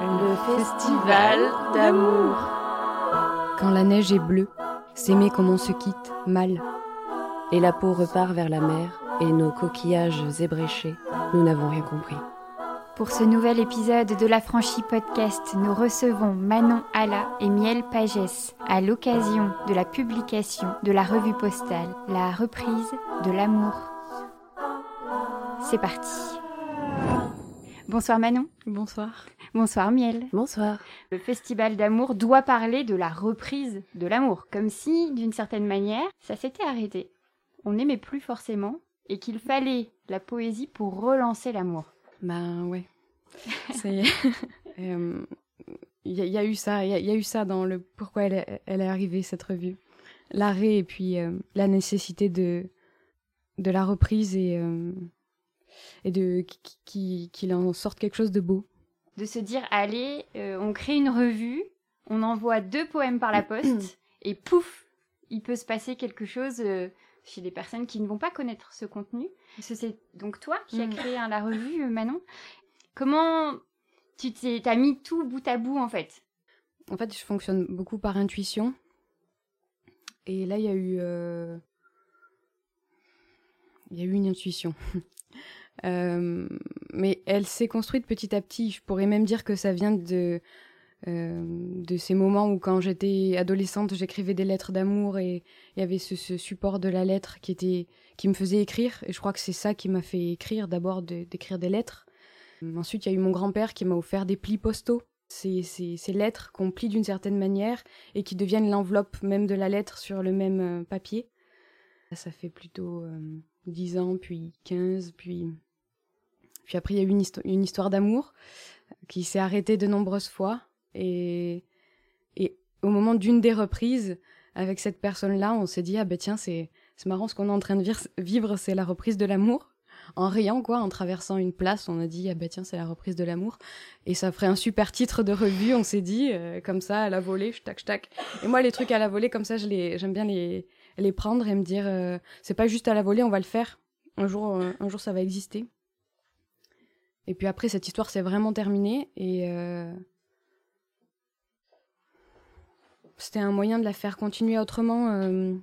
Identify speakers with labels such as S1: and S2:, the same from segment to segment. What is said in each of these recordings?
S1: Le festival d'amour.
S2: Quand la neige est bleue, s'aimer comme on se quitte, mal.
S1: Et la peau repart vers la mer, et nos coquillages ébréchés, nous n'avons rien compris.
S3: Pour ce nouvel épisode de la franchise podcast, nous recevons Manon Alla et Miel Pagès à l'occasion de la publication de la revue postale La reprise de l'amour. C'est parti. Bonsoir Manon.
S2: Bonsoir.
S3: Bonsoir Miel.
S1: Bonsoir.
S3: Le festival d'amour doit parler de la reprise de l'amour, comme si, d'une certaine manière, ça s'était arrêté. On n'aimait plus forcément et qu'il fallait la poésie pour relancer l'amour.
S2: Ben ouais. C'est. Il y, y, a eu ça, il y, y, a eu ça dans le pourquoi elle est, elle est arrivée cette revue, l'arrêt et puis euh, la nécessité de de la reprise et euh, et de qu'il qui, en sorte quelque chose de beau.
S3: De se dire allez, euh, on crée une revue, on envoie deux poèmes par la poste et pouf, il peut se passer quelque chose chez des personnes qui ne vont pas connaître ce contenu. C'est donc toi qui as
S2: Mm.
S3: créé hein, la revue, Manon. Comment tu t'es, as mis tout bout à bout en fait?
S2: En fait, je fonctionne beaucoup par intuition. Et là, il y a eu, euh... il y a eu une intuition. euh... Mais elle s'est construite petit à petit. Je pourrais même dire que ça vient de euh, de ces moments où quand j'étais adolescente, j'écrivais des lettres d'amour et il y avait ce, support de la lettre qui était qui me faisait écrire et je crois que c'est ça qui m'a fait écrire d'abord d'écrire de, des lettres. Ensuite, il y a eu mon grand-père qui m'a offert des plis postaux. Ces, ces, ces lettres qu'on plie d'une certaine manière et qui deviennent l'enveloppe même de la lettre sur le même euh, papier. Ça fait plutôt euh, 10 ans, puis 15, puis... Puis après, il y a eu une, histo une histoire d'amour qui s'est arrêtée de nombreuses fois. Et, et au moment d'une des reprises, avec cette personne-là, on s'est dit, ah ben tiens, c'est marrant ce qu'on est en train de vivre, c'est la reprise de l'amour. En riant, quoi, en traversant une place, on a dit, ah ben tiens, c'est la reprise de l'amour. Et ça ferait un super titre de revue, on s'est dit, euh, comme ça, à la volée, tac, tac. Et moi, les trucs à la volée, comme ça, j'aime bien les, les prendre et me dire, euh, c'est pas juste à la volée, on va le faire. Un jour, euh, un jour, ça va exister. Et puis après, cette histoire s'est vraiment terminée et euh, c'était un moyen de la faire continuer autrement, euh,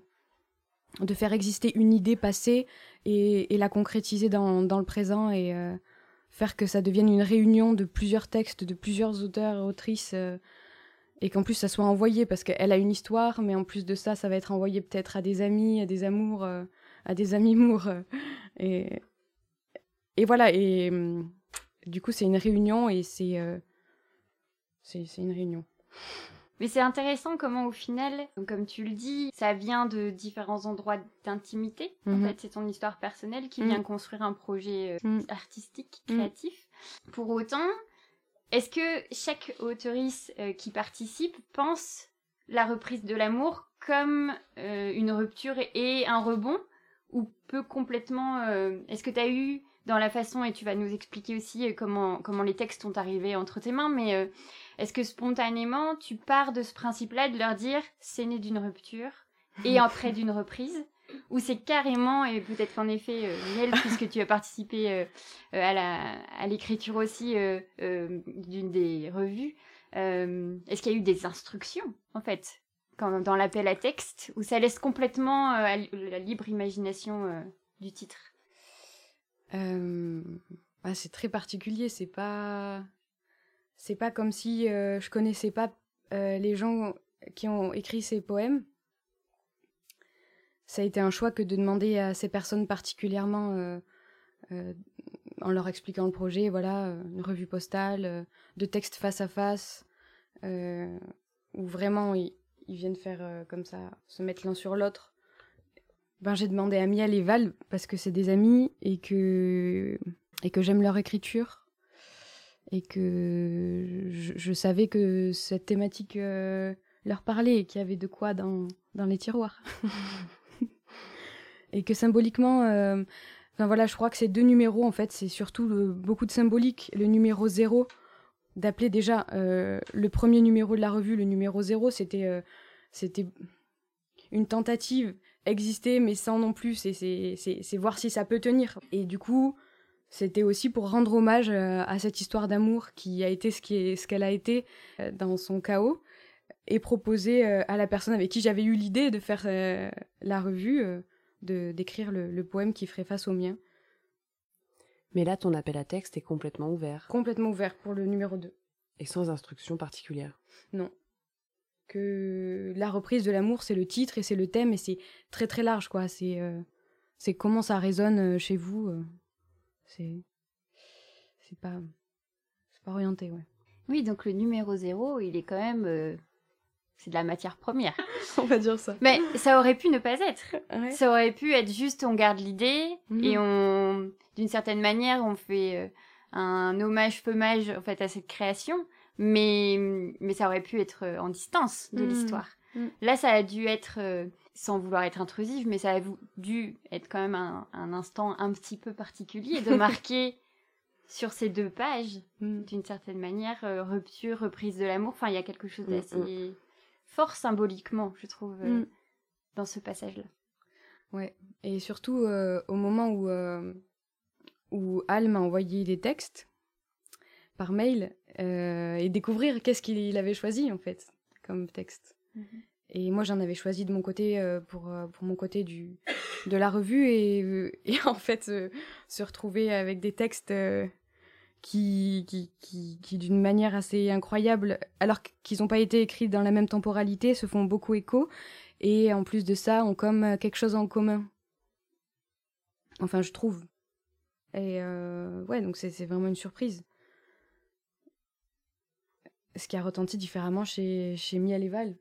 S2: de faire exister une idée passée et, la concrétiser dans, dans, le présent et euh, faire que ça devienne une réunion de plusieurs textes, de plusieurs auteurs et autrices et qu'en plus ça soit envoyé parce qu'elle a une histoire, mais en plus de ça, ça va être envoyé peut-être à des amis, à des amours, à des amis mours et, et voilà et du coup c'est une réunion et c'est euh, c'est une réunion.
S3: Mais c'est intéressant comment au final, comme tu le dis, ça vient de différents endroits d'intimité. Mm -hmm. En fait, c'est ton histoire personnelle qui mm -hmm. vient construire un projet euh, mm -hmm. artistique, créatif. Pour autant, est-ce que chaque auteurice euh, qui participe pense la reprise de l'amour comme une rupture et un rebond ou peut complètement... est-ce que tu as eu dans la façon, et tu vas nous expliquer aussi euh, comment, comment les textes sont arrivés entre tes mains, mais euh, est-ce que spontanément, tu pars de ce principe-là de leur dire c'est né d'une rupture et après d'une reprise ou c'est carrément, et peut-être qu'en effet, euh, Miel, puisque tu as participé euh, à, l'écriture aussi d'une des revues, est-ce qu'il y a eu des instructions, en fait, quand, dans l'appel à texte, ou ça laisse complètement à la libre imagination du titre?
S2: Ah, C'est très particulier, c'est pas c'est pas comme si euh, je connaissais pas euh, les gens qui ont écrit ces poèmes. Ça a été un choix que de demander à ces personnes particulièrement, euh, en leur expliquant le projet, voilà, une revue postale, de textes face à face, où vraiment ils viennent faire comme ça, se mettre l'un sur l'autre. Ben, j'ai demandé à Miel et Val parce que c'est des amis et que et que j'aime leur écriture et que je, savais que cette thématique euh, leur parlait et qu'il y avait de quoi dans, dans les tiroirs. et que symboliquement, euh, enfin voilà, je crois que ces deux numéros, en fait, c'est surtout le, beaucoup de symbolique. Le numéro zéro, d'appeler déjà euh, le premier numéro de la revue, le numéro zéro, c'était c'était une tentative exister, mais sans non plus, c'est voir si ça peut tenir. Et du coup, c'était aussi pour rendre hommage à cette histoire d'amour qui a été ce qu'elle a été dans son chaos et proposer à la personne avec qui j'avais eu l'idée de faire la revue de d'écrire le, le, poème qui ferait face au mien.
S1: Mais là, ton appel à texte est complètement ouvert.
S2: Complètement ouvert pour le numéro 2.
S1: Et sans instruction particulière.
S2: Non. Que la reprise de l'amour, c'est le titre et c'est le thème et c'est très très large, quoi. C'est euh, c'est comment ça résonne euh, chez vous. Euh. c'est c'est pas c'est pas orienté, ouais.
S3: Oui, donc le numéro 0, il est quand même c'est de la matière première.
S2: on va dire ça.
S3: Mais ça aurait pu ne pas être. Ça aurait pu être juste on garde l'idée mhm. et on, d'une certaine manière, on fait un hommage-pommage en fait à cette création, mais mais ça aurait pu être euh, en distance de mhm. l'histoire. Mhm. Là, ça a dû être, euh, sans vouloir être intrusif, mais ça a dû être quand même un, un instant un petit peu particulier de marquer sur ces deux pages, d'une certaine manière, rupture, reprise de l'amour. Enfin, il y a quelque chose d'assez fort symboliquement, je trouve, euh, dans ce passage-là.
S2: Ouais, et surtout euh, au moment où, euh, où Al m'a envoyé des textes par mail et découvrir qu'est-ce qu'il avait choisi en fait comme texte. Mm-hmm. Et moi j'en avais choisi de mon côté pour, pour mon côté du, de la revue et, et en fait se retrouver avec des textes qui, qui, qui, qui d'une manière assez incroyable, alors qu'ils n'ont pas été écrits dans la même temporalité, se font beaucoup écho, et en plus de ça, ont comme quelque chose en commun. Enfin, je trouve. Et euh, ouais, donc c'est vraiment une surprise. Ce qui a retenti différemment chez, chez Val.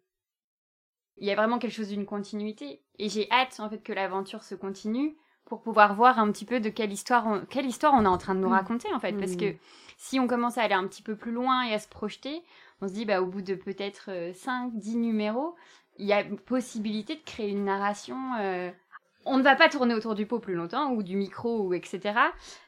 S3: Il y a vraiment quelque chose d'une continuité. Et j'ai hâte, en fait, que l'aventure se continue pour pouvoir voir un petit peu de quelle histoire on, quelle histoire on est en train de nous mm. raconter en fait parce mm. que si on commence à aller un petit peu plus loin et à se projeter on se dit bah au bout de peut-être 5 euh, 10 numéros il y a possibilité de créer une narration euh, on ne va pas tourner autour du pot plus longtemps ou du micro ou etc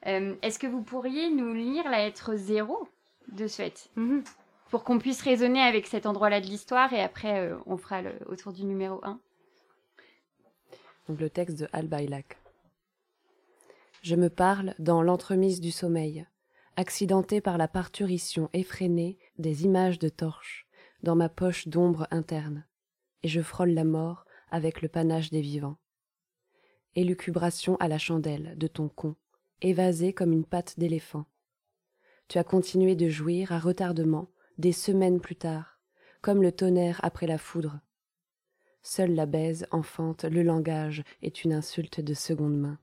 S3: euh, est-ce que vous pourriez nous lire la lettre zéro de ce fait mm-hmm. Pour qu'on puisse raisonner avec cet endroit là de l'histoire et après on fera le, autour du numéro 1
S1: donc le texte de Al Bailak je me parle dans l'entremise du sommeil, accidenté par la parturition effrénée des images de torches dans ma poche d'ombre interne, et je frôle la mort avec le panache des vivants. Élucubration à la chandelle de ton con, évasé comme une patte d'éléphant. Tu as continué de jouir à retardement des semaines plus tard, comme le tonnerre après la foudre. Seule la baise enfante le langage est une insulte de seconde main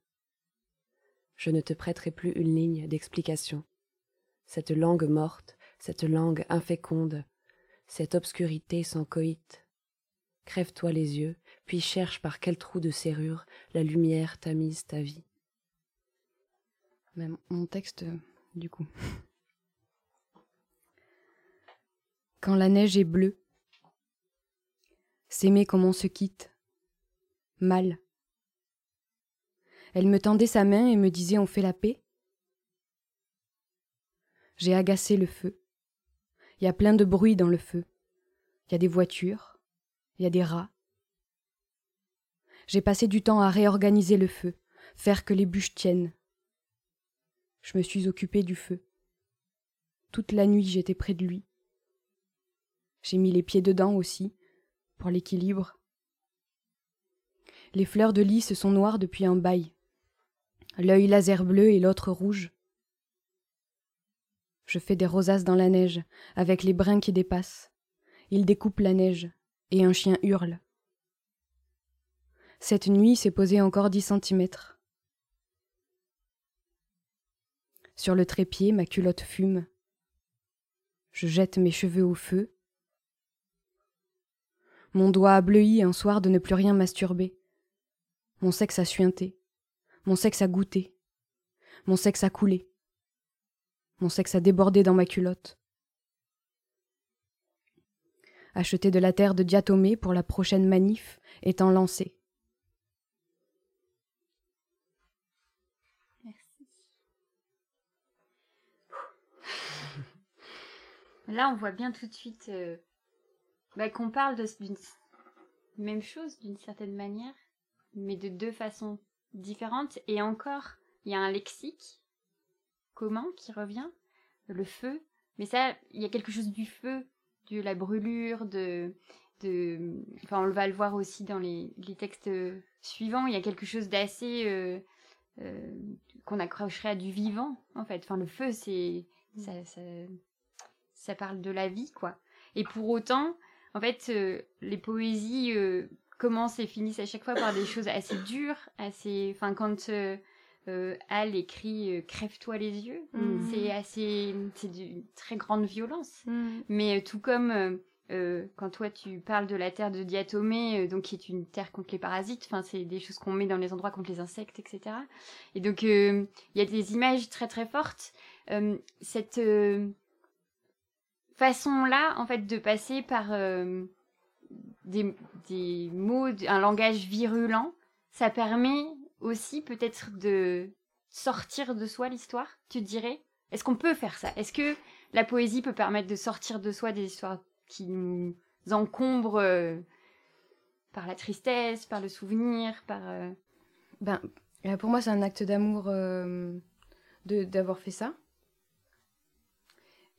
S1: je ne te prêterai plus une ligne d'explication. Cette langue morte, cette langue inféconde, cette obscurité sans coït. Crève-toi les yeux, puis cherche par quel trou de serrure la lumière tamise ta vie.
S2: Même mon texte, euh, du coup. Quand la neige est bleue, s'aimer comme on se quitte, mal, elle me tendait sa main et me disait On fait la paix J'ai agacé le feu. Il y a plein de bruit dans le feu. Il y a des voitures, il y a des rats. J'ai passé du temps à réorganiser le feu, faire que les bûches tiennent. Je me suis occupée du feu. Toute la nuit j'étais près de lui. J'ai mis les pieds dedans aussi, pour l'équilibre. Les fleurs de lys sont noires depuis un bail l'œil laser bleu et l'autre rouge. Je fais des rosaces dans la neige, avec les brins qui dépassent. Il découpe la neige, et un chien hurle. Cette nuit s'est posé encore dix centimètres. Sur le trépied, ma culotte fume. Je jette mes cheveux au feu. Mon doigt a bleui un soir de ne plus rien masturber. Mon sexe a suinté. Mon sexe a goûté. Mon sexe a coulé. Mon sexe a débordé dans ma culotte. Acheter de la terre de diatomée pour la prochaine manif étant lancé.
S3: Merci. Là, on voit bien tout de suite euh, bah, qu'on parle d'une même chose d'une certaine manière, mais de deux façons différentes. Et encore, il y a un lexique commun qui revient, le feu. Mais ça, il y a quelque chose du feu, de la brûlure, de, de, enfin, on va le voir aussi dans les, textes suivants. Il y a quelque chose d'assez euh, euh, qu'on accrocherait à du vivant, en fait. Enfin, le feu, c'est ça, ça, parle de la vie, quoi. Et pour autant, en fait, euh, les poésies commencent et finissent à chaque fois par des choses assez dures, assez. Enfin, quand euh, Al écrit Crève-toi les yeux, mm. c'est assez. C'est d'une très grande violence. Mm. Mais tout comme euh, quand toi tu parles de la terre de Diatomée, euh, donc qui est une terre contre les parasites, enfin c'est des choses qu'on met dans les endroits contre les insectes, etc. Et donc euh, il y a des images très très fortes. cette façon-là, en fait, de passer par des, des, mots, un langage virulent, ça permet aussi peut-être de sortir de soi l'histoire, tu dirais? Est-ce qu'on peut faire ça? Est-ce que la poésie peut permettre de sortir de soi des histoires qui nous encombre euh, par la tristesse, par le souvenir, par... Euh,
S2: ben, euh, pour moi, c'est un acte d'amour d'avoir fait ça.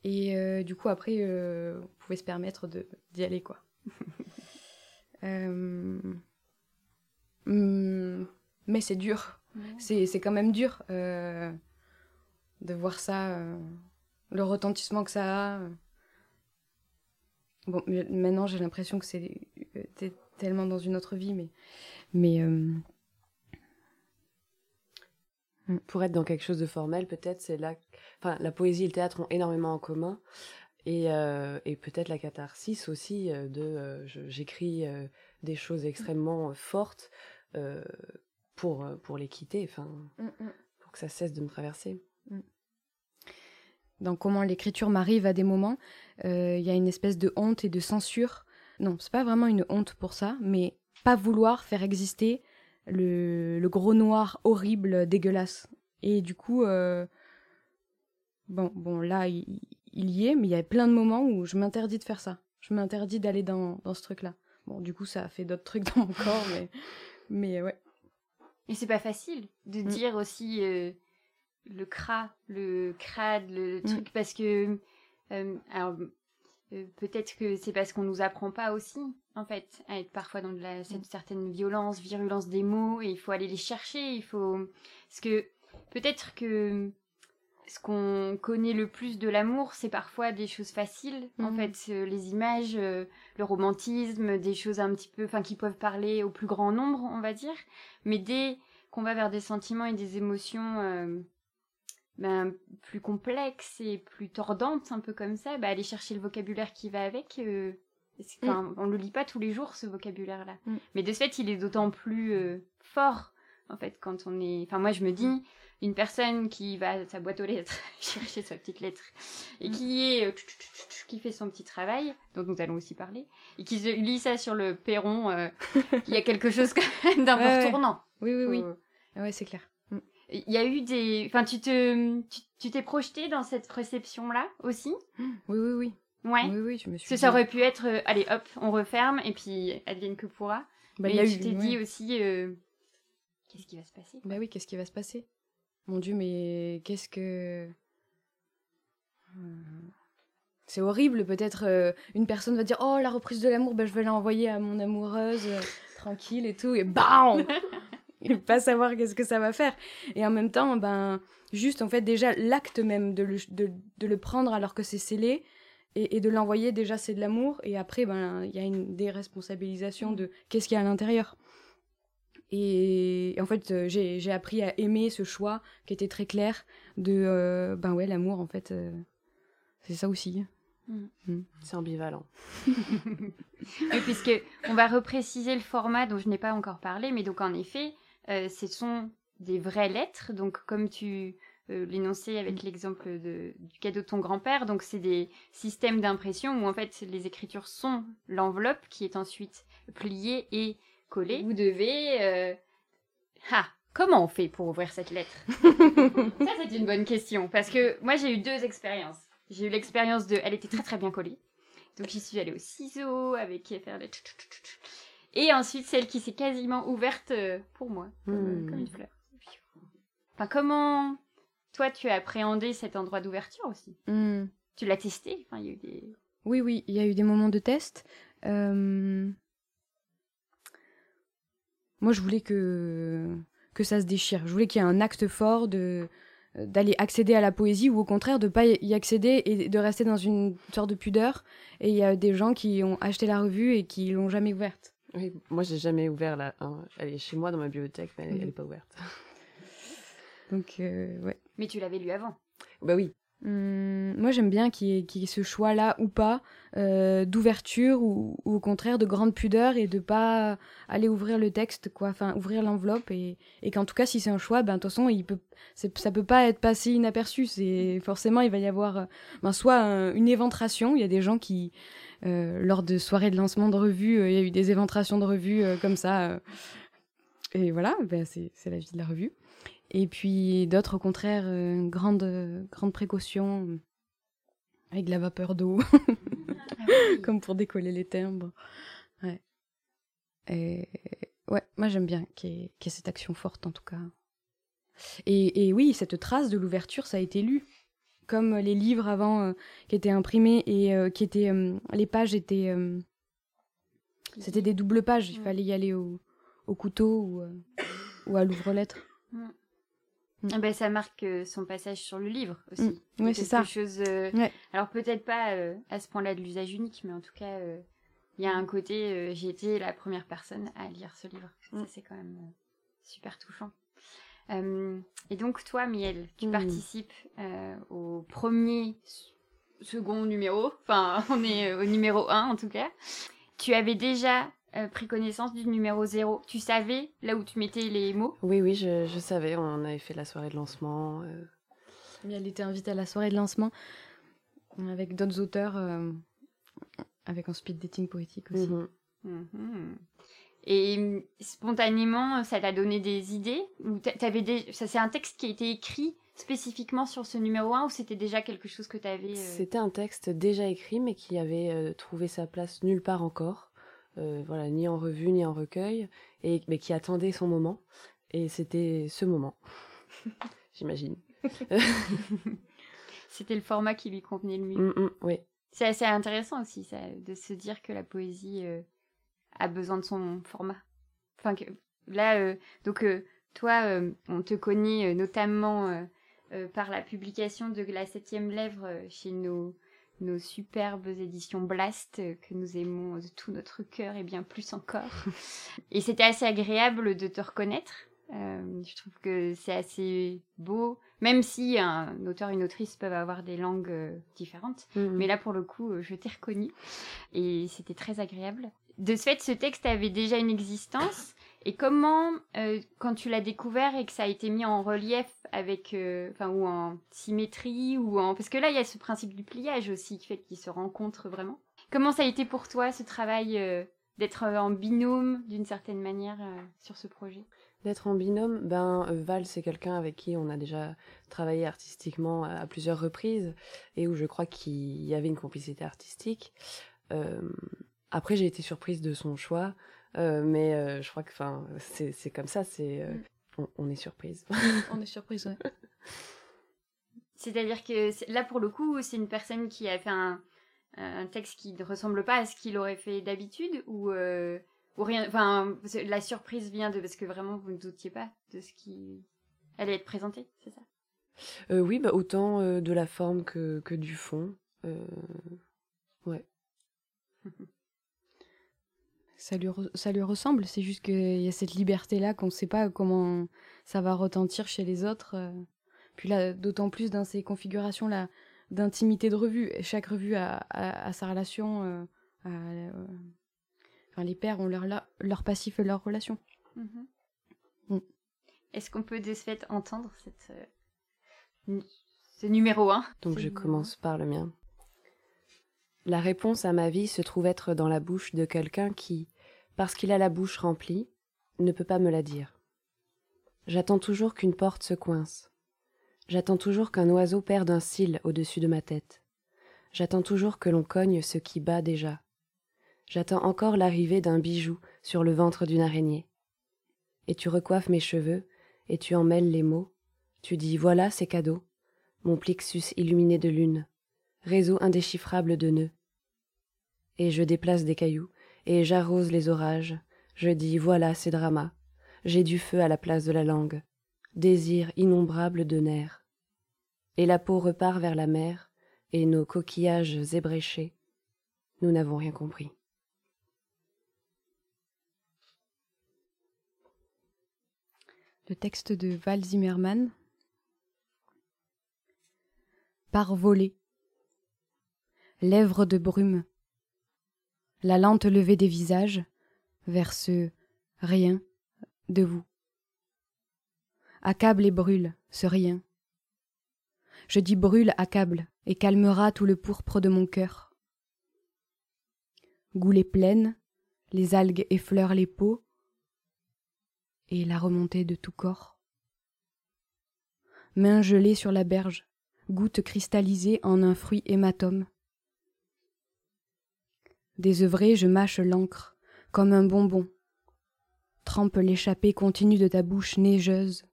S2: Et du coup, après, vous pouvez se permettre d'y aller, quoi. Hmm, mais c'est dur. C'est quand même dur de voir ça, le retentissement que ça a. Bon, maintenant j'ai l'impression que c'est tellement dans une autre vie, mais. mais euh,
S1: mm. Pour être dans quelque chose de formel, peut-être c'est là. Enfin, la poésie et le théâtre ont énormément en commun. Et, euh, et peut-être la catharsis aussi, euh, de j'écris des choses extrêmement fortes pour, pour les quitter, enfin, mm, mm. pour que ça cesse de me traverser
S2: dans comment l'écriture m'arrive à des moments, euh, il y a une espèce de honte et de censure. Non, c'est pas vraiment une honte pour ça, mais pas vouloir faire exister le, gros noir horrible, dégueulasse. Et du coup, euh, bon, bon, là, il, y est, mais il y a plein de moments où je m'interdis de faire ça. Je m'interdis d'aller dans, ce truc-là. Bon, du coup, ça a fait d'autres trucs dans mon corps, mais, mais ouais.
S3: Et c'est pas facile de mm. dire aussi. Euh, le cra, le crade, le mm. truc, parce que euh, alors euh, peut-être que c'est parce qu'on nous apprend pas aussi, en fait, à être parfois dans de la, cette mm. certaine violence, virulence des mots, et il faut aller les chercher, il faut, parce que peut-être que ce qu'on connaît le plus de l'amour, c'est parfois des choses faciles, en mm. fait, euh, les images, le romantisme, des choses un petit peu, enfin, qui peuvent parler au plus grand nombre, on va dire, mais dès qu'on va vers des sentiments et des émotions ben, plus complexe et plus tordante, un peu comme ça, bah, aller chercher le vocabulaire qui va avec. Euh, mm. On le lit pas tous les jours, ce vocabulaire-là. Mm. Mais de ce fait, il est d'autant plus euh, fort, en fait, quand on est... Enfin, moi, je me dis, mm. Une personne qui va à sa boîte aux lettres chercher sa petite lettre, et qui est... Euh, qui fait son petit travail, dont nous allons aussi parler, et qui lit ça sur le perron, il y a quelque chose d'un peu tournant.
S2: Oui, oui, oui. oui. c'est clair.
S3: Il y a eu des. Enfin, tu te, tu t'es projeté dans cette réception-là aussi?
S2: Oui, oui, oui.
S3: Ouais.
S2: Oui, oui, je me
S3: suis. Ça, aurait pu être, euh, allez, hop, on referme et puis advienne que pourra. Bah, mais tu t'es dit aussi, euh, qu'est-ce qui va se passer
S2: Bah oui, qu'est-ce qui va se passer? Mon Dieu, mais qu'est-ce que. Hmm. C'est horrible, peut-être euh, une personne va dire Oh, la reprise de l'amour, bah, je vais l'envoyer à mon amoureuse, tranquille et tout, et BAM et pas savoir qu'est-ce que ça va faire. Et en même temps, ben, juste en fait, déjà, l'acte même de le, de, de le prendre alors que c'est scellé et, et de l'envoyer, déjà, c'est de l'amour. Et après, ben, il y a une déresponsabilisation de qu'est-ce qu'il y a à l'intérieur. Et, en fait, euh, j'ai appris à aimer ce choix qui était très clair de, euh, ben ouais, l'amour, en fait, euh, c'est ça aussi.
S1: Mm. Mm. C'est ambivalent.
S3: oui, puisque on va repréciser le format dont je n'ai pas encore parlé, mais donc en effet, euh, ce sont des vraies lettres. Donc, comme tu euh, l'énonçais avec mm. l'exemple du cadeau de ton grand-père, donc c'est des systèmes d'impression où en fait les écritures sont l'enveloppe qui est ensuite pliée et collée. Vous devez... Euh... Ah Comment on fait pour ouvrir cette lettre Ça, c'est une bonne question. Parce que moi, j'ai eu deux expériences. J'ai eu l'expérience de... Elle était très très bien collée. Donc, j'y suis allée au ciseau avec faire les... Et ensuite, celle qui s'est quasiment ouverte euh, pour moi, euh, hmm. comme, une fleur. Enfin, comment toi, tu as appréhendé cet endroit d'ouverture aussi? Hmm. Tu l'as testé? Enfin, il y a eu des...
S2: Oui, oui, il y a eu des moments de test. Euh, moi, je voulais que, que ça se déchire. Je voulais qu'il y ait un acte fort de d'aller accéder à la poésie ou au contraire de pas y accéder et de rester dans une sorte de pudeur. Et il y a des gens qui ont acheté la revue et qui l'ont jamais ouverte.
S1: Oui, moi j'ai jamais ouvert la. Elle est chez moi dans ma bibliothèque, mais elle, n'est mhm. pas ouverte.
S2: Donc euh, ouais.
S3: Mais tu l'avais lu avant.
S1: Bah oui.
S2: Hum, moi, j'aime bien qu'il y, ait ce choix-là ou pas euh, d'ouverture ou, au contraire de grande pudeur et de pas aller ouvrir le texte, quoi, enfin ouvrir l'enveloppe et, qu'en tout cas, si c'est un choix, ben de toute façon, il peut, ça peut pas être passé inaperçu. Forcément, il va y avoir, euh, ben, soit une éventration. Il y a des gens qui, euh, lors de soirées de lancement de revues, il y a eu des éventrations de revues comme ça. et voilà, ben, c'est la vie de la revue. Et puis d'autres, au contraire, euh, grande, grande précaution, avec de la vapeur d'eau, ah comme pour décoller les timbres. Ouais. Et, ouais, moi j'aime bien qu'il y, ait cette action forte en tout cas. Et, et oui, cette trace de l'ouverture, ça a été lu. Comme les livres avant euh, qui étaient imprimés et euh, qui étaient. les pages étaient. C'était des doubles pages, il fallait y aller au, au couteau ou, ou à l'ouvre-lettre.
S3: Mm. Ah ben, ça marque euh, son passage sur le livre aussi. Mm.
S2: Oui, c'est ça.
S3: Chose, euh, Alors peut-être pas euh, à ce point-là de l'usage unique, mais en tout cas, il y a un côté, j'ai été la première personne à lire ce livre. Mm. Ça, c'est quand même super touchant. et donc toi, Miel, tu participes au premier, second numéro. Enfin, on est au numéro 1 en tout cas. Tu avais déjà euh, pris connaissance du numéro 0 Tu savais là où tu mettais les mots
S1: Oui, oui, je, savais. On avait fait la soirée de lancement. Euh.
S2: Elle était invitée à la soirée de lancement avec d'autres auteurs, euh, avec un speed dating poétique aussi. Mhm.
S3: Mhm. Et spontanément, ça t'a donné des idées ou avais des... Ça, c'est un texte qui a été écrit spécifiquement sur ce numéro 1 ou c'était déjà quelque chose que tu avais
S1: C'était un texte déjà écrit mais qui avait trouvé sa place nulle part encore. Euh, voilà, ni en revue ni en recueil, et mais qui attendait son moment. Et c'était ce moment, j'imagine.
S3: c'était le format qui lui convenait le mieux.
S1: Mm, mm, oui.
S3: C'est assez intéressant aussi, ça, de se dire que la poésie euh, a besoin de son format. Enfin, que, là, euh, donc, toi, on te connaît notamment par la publication de La Septième Lèvre chez nos nos superbes éditions Blast euh, que nous aimons de tout notre cœur et bien plus encore. et c'était assez agréable de te reconnaître. Euh, je trouve que c'est assez beau, même si un auteur et une autrice peuvent avoir des langues euh, différentes. Mm-hmm. Mais là, pour le coup, je t'ai reconnu et c'était très agréable. De ce fait, ce texte avait déjà une existence et comment, euh, quand tu l'as découvert et que ça a été mis en relief avec, euh, enfin, ou en symétrie, ou en, parce que là, il y a ce principe du pliage aussi qui fait qu'ils se rencontrent vraiment. Comment ça a été pour toi ce travail euh, d'être en binôme d'une certaine manière sur ce projet?
S1: D'être en binôme, ben Val, c'est quelqu'un avec qui on a déjà travaillé artistiquement à plusieurs reprises et où je crois qu'il y avait une complicité artistique. après, j'ai été surprise de son choix. Euh, mais euh, je crois que c'est comme ça, c'est euh, mm. on, est surprise.
S2: on est surprise, ouais.
S3: C'est-à-dire que là, pour le coup, c'est une personne qui a fait un, un texte qui ne ressemble pas à ce qu'il aurait fait d'habitude ou, ou rien. Enfin, la surprise vient de parce que vraiment vous ne doutiez pas de ce qui allait être présenté, c'est ça?
S1: Oui, bah, autant de la forme que, que du fond. ouais.
S2: ça lui, ça lui ressemble. C'est juste qu'il y a cette liberté-là qu'on ne sait pas comment ça va retentir chez les autres. Euh. Puis là, d'autant plus dans ces configurations-là d'intimité de revue. Chaque revue a, sa relation. Euh, euh, enfin, les pères ont leur, leur passif et leur relation. Mm-hmm.
S3: Mm. Est-ce qu'on peut de ce fait entendre cette, ce numéro 1
S1: Donc je commence par le mien. La réponse à ma vie se trouve être dans la bouche de quelqu'un qui, parce qu'il a la bouche remplie, ne peut pas me la dire. J'attends toujours qu'une porte se coince. J'attends toujours qu'un oiseau perde un cil au-dessus de ma tête. J'attends toujours que l'on cogne ce qui bat déjà. J'attends encore l'arrivée d'un bijou sur le ventre d'une araignée. Et tu recoiffes mes cheveux, et tu en mêles les mots. Tu dis voilà, c'est cadeau. mon plexus illuminé de lune, réseau indéchiffrable de nœuds. Et je déplace des cailloux, et j'arrose les orages, je dis voilà ces dramas, j'ai du feu à la place de la langue, désir innombrable de nerfs. Et la peau repart vers la mer, et nos coquillages ébréchés, nous n'avons rien compris.
S2: Le texte de Val Zimmermann. Par volée. Lèvres de brume. La lente levée des visages vers ce rien de vous. Accable et brûle ce rien. Je dis brûle, accable, et calmera tout le pourpre de mon cœur. Goulée pleine, les algues effleurent les peaux, et la remontée de tout corps. Main gelée sur la berge, goutte cristallisée en un fruit hématome. Désœuvré, je mâche l'encre, comme un bonbon. Trempe l'échappée continue de ta bouche neigeuse.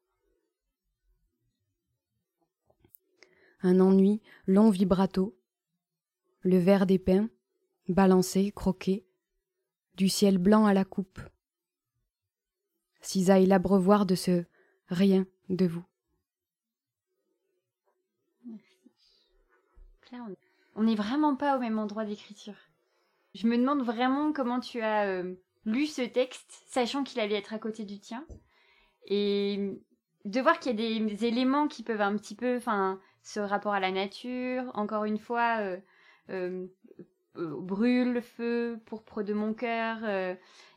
S2: Un ennui, long vibrato. Le verre des pains, balancé, croqué, du ciel blanc à la coupe cisaille l'abreuvoir de ce rien de vous.
S3: on n'est vraiment pas au même endroit d'écriture. Je me demande vraiment comment tu as euh, lu ce texte, sachant qu'il allait être à côté du tien, et de voir qu'il y a des éléments qui peuvent un petit peu, enfin, ce rapport à la nature, encore une fois, euh, euh, brûle, feu, pourpre de mon cœur,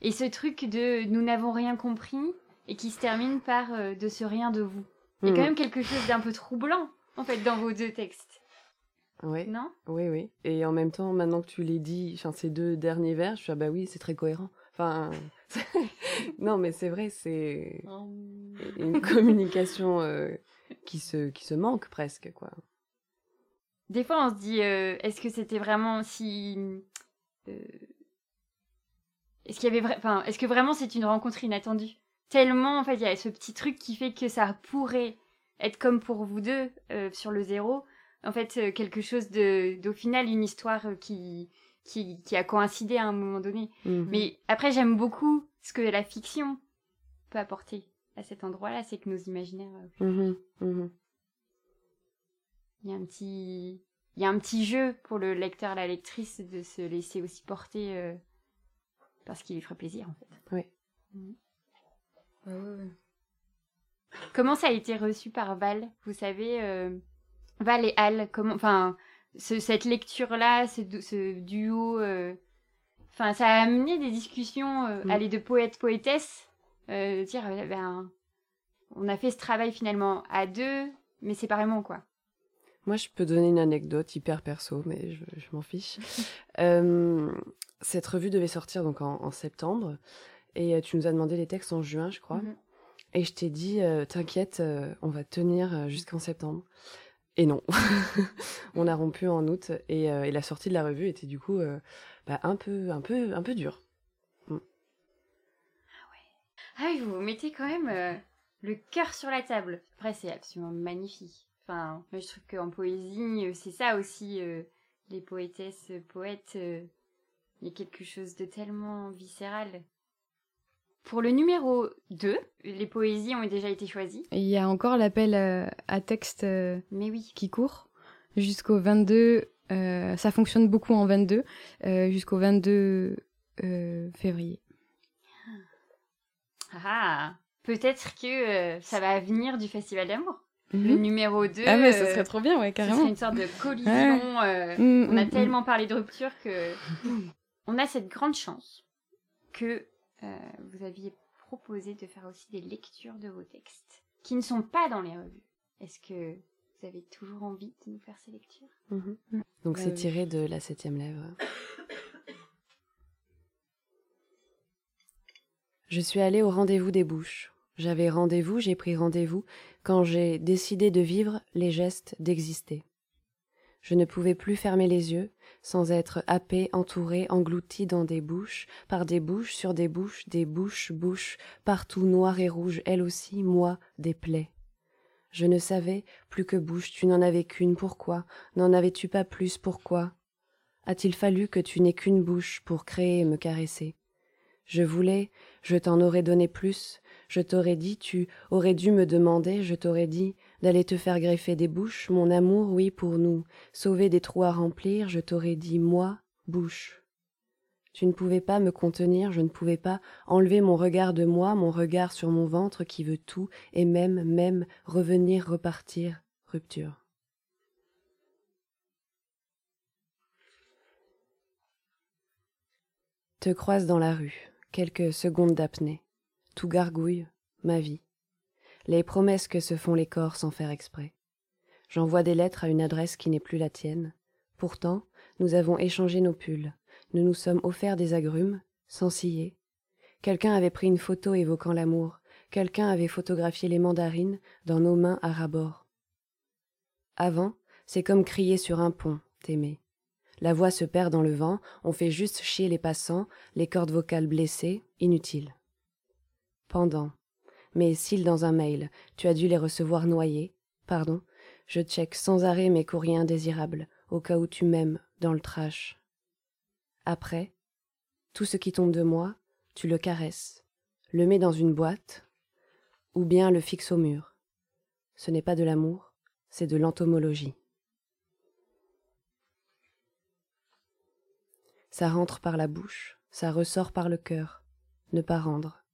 S3: et ce truc de nous n'avons rien compris, et qui se termine par de ce rien de vous. Il y a quand mm. même quelque chose d'un peu troublant, en fait, dans vos deux textes.
S1: Oui.
S3: Non?
S1: Oui, oui. Et en même temps, maintenant que tu l'as dit, ces deux derniers vers, je suis ah bah oui, c'est très cohérent. Enfin, non, mais c'est vrai, c'est une communication qui, se, qui se manque presque, quoi.
S3: Des fois, on se dit, euh, est-ce que c'était vraiment si. Euh, est-ce qu'il y avait enfin, est-ce que vraiment c'est une rencontre inattendue? Tellement, en fait, il y a ce petit truc qui fait que ça pourrait être comme pour vous deux euh, sur le zéro. En fait, quelque chose de, d'au final, une histoire qui, qui, qui, a coïncidé à un moment donné. Mhm. Mais après, j'aime beaucoup ce que la fiction peut apporter à cet endroit-là, c'est que nos imaginaires. Mhm, mhm il y a un petit il y a un petit jeu pour le lecteur la lectrice de se laisser aussi porter euh, parce qu'il lui ferait plaisir en fait.
S1: Oui.
S3: Mm. Comment ça a été reçu par Val? Vous savez, euh, Val et Al, comment, enfin, cette lecture-là, ce, duo, euh, enfin, ça a amené des discussions, mm. aller de poète poétesse, dire, ben, on a fait ce travail finalement à deux, mais séparément quoi.
S1: Moi, je peux donner une anecdote hyper perso, mais je, m'en fiche. Euh, cette revue devait sortir donc en, septembre, et euh, tu nous as demandé les textes en juin, je crois. Mhm. Et je t'ai dit, euh, t'inquiète, on va tenir jusqu'en septembre. Et non, on a rompu en août, et, la sortie de la revue était du coup bah, un peu, un peu, un peu dure.
S3: Mm. Ah ouais. Ah oui, vous mettez quand même le cœur sur la table. Après, c'est absolument magnifique. Enfin, je trouve qu'en poésie, euh, c'est ça aussi, euh, les poétesses, euh, poètes, il y a quelque chose de tellement viscéral. Pour le numéro 2, les poésies ont déjà été choisies.
S2: il y a encore l'appel à texte
S3: Mais oui.
S2: qui court jusqu'au 22. ça fonctionne beaucoup en 22, jusqu'au 22 février.
S3: Ah, peut-être que ça va venir du Festival d'amour. Le mhm. numéro 2.
S2: Ah, mais ça serait trop bien, ouais, carrément.
S3: C'est une sorte de collision. Euh, mm, on a mm, tellement mm. parlé de rupture que. on a cette grande chance que euh, vous aviez proposé de faire aussi des lectures de vos textes qui ne sont pas dans les revues. Est-ce que vous avez toujours envie de nous faire ces lectures?
S1: Mhm. Donc, bah c'est tiré de la septième lèvre. Je suis allée au rendez-vous des bouches. J'avais rendez-vous, j'ai pris rendez-vous quand j'ai décidé de vivre les gestes d'exister. Je ne pouvais plus fermer les yeux sans être happé, entouré, englouti dans des bouches, par des bouches, sur des bouches, des bouches, bouches, partout noires et rouges, elles aussi, moi, des plaies. Je ne savais plus que bouche, tu n'en avais qu'une, pourquoi? N'en avais-tu pas plus, pourquoi? A-t-il fallu que tu n'aies qu'une bouche pour créer et me caresser? Je voulais, je t'en aurais donné plus, je t'aurais dit, tu aurais dû me demander, je t'aurais dit, d'aller te faire greffer des bouches, mon amour, oui, pour nous, sauver des trous à remplir, je t'aurais dit, moi, bouche. Tu ne pouvais pas me contenir, je ne pouvais pas enlever mon regard de moi, mon regard sur mon ventre qui veut tout, et même, même, revenir, repartir, rupture. Te croise dans la rue, quelques secondes d'apnée, tout gargouille, ma vie, les promesses que se font les corps sans faire exprès. J'envoie des lettres à une adresse qui n'est plus la tienne. Pourtant, nous avons échangé nos pulls, nous nous sommes offerts des agrumes, sans scier. Quelqu'un avait pris une photo évoquant l'amour, quelqu'un avait photographié les mandarines dans nos mains à rabord. Avant, c'est comme crier sur un pont, t'aimer. La voix se perd dans le vent, on fait juste chier les passants, les cordes vocales blessées, inutiles. Pendant. Mais s'il dans un mail, tu as dû les recevoir noyés, pardon, je check sans arrêt mes courriers indésirables, au cas où tu m'aimes, dans le trash. Après, tout ce qui tombe de moi, tu le caresses, le mets dans une boîte, ou bien le fixes au mur. Ce n'est pas de l'amour, c'est de l'entomologie. Ça rentre par la bouche, ça ressort par le cœur. Ne pas rendre.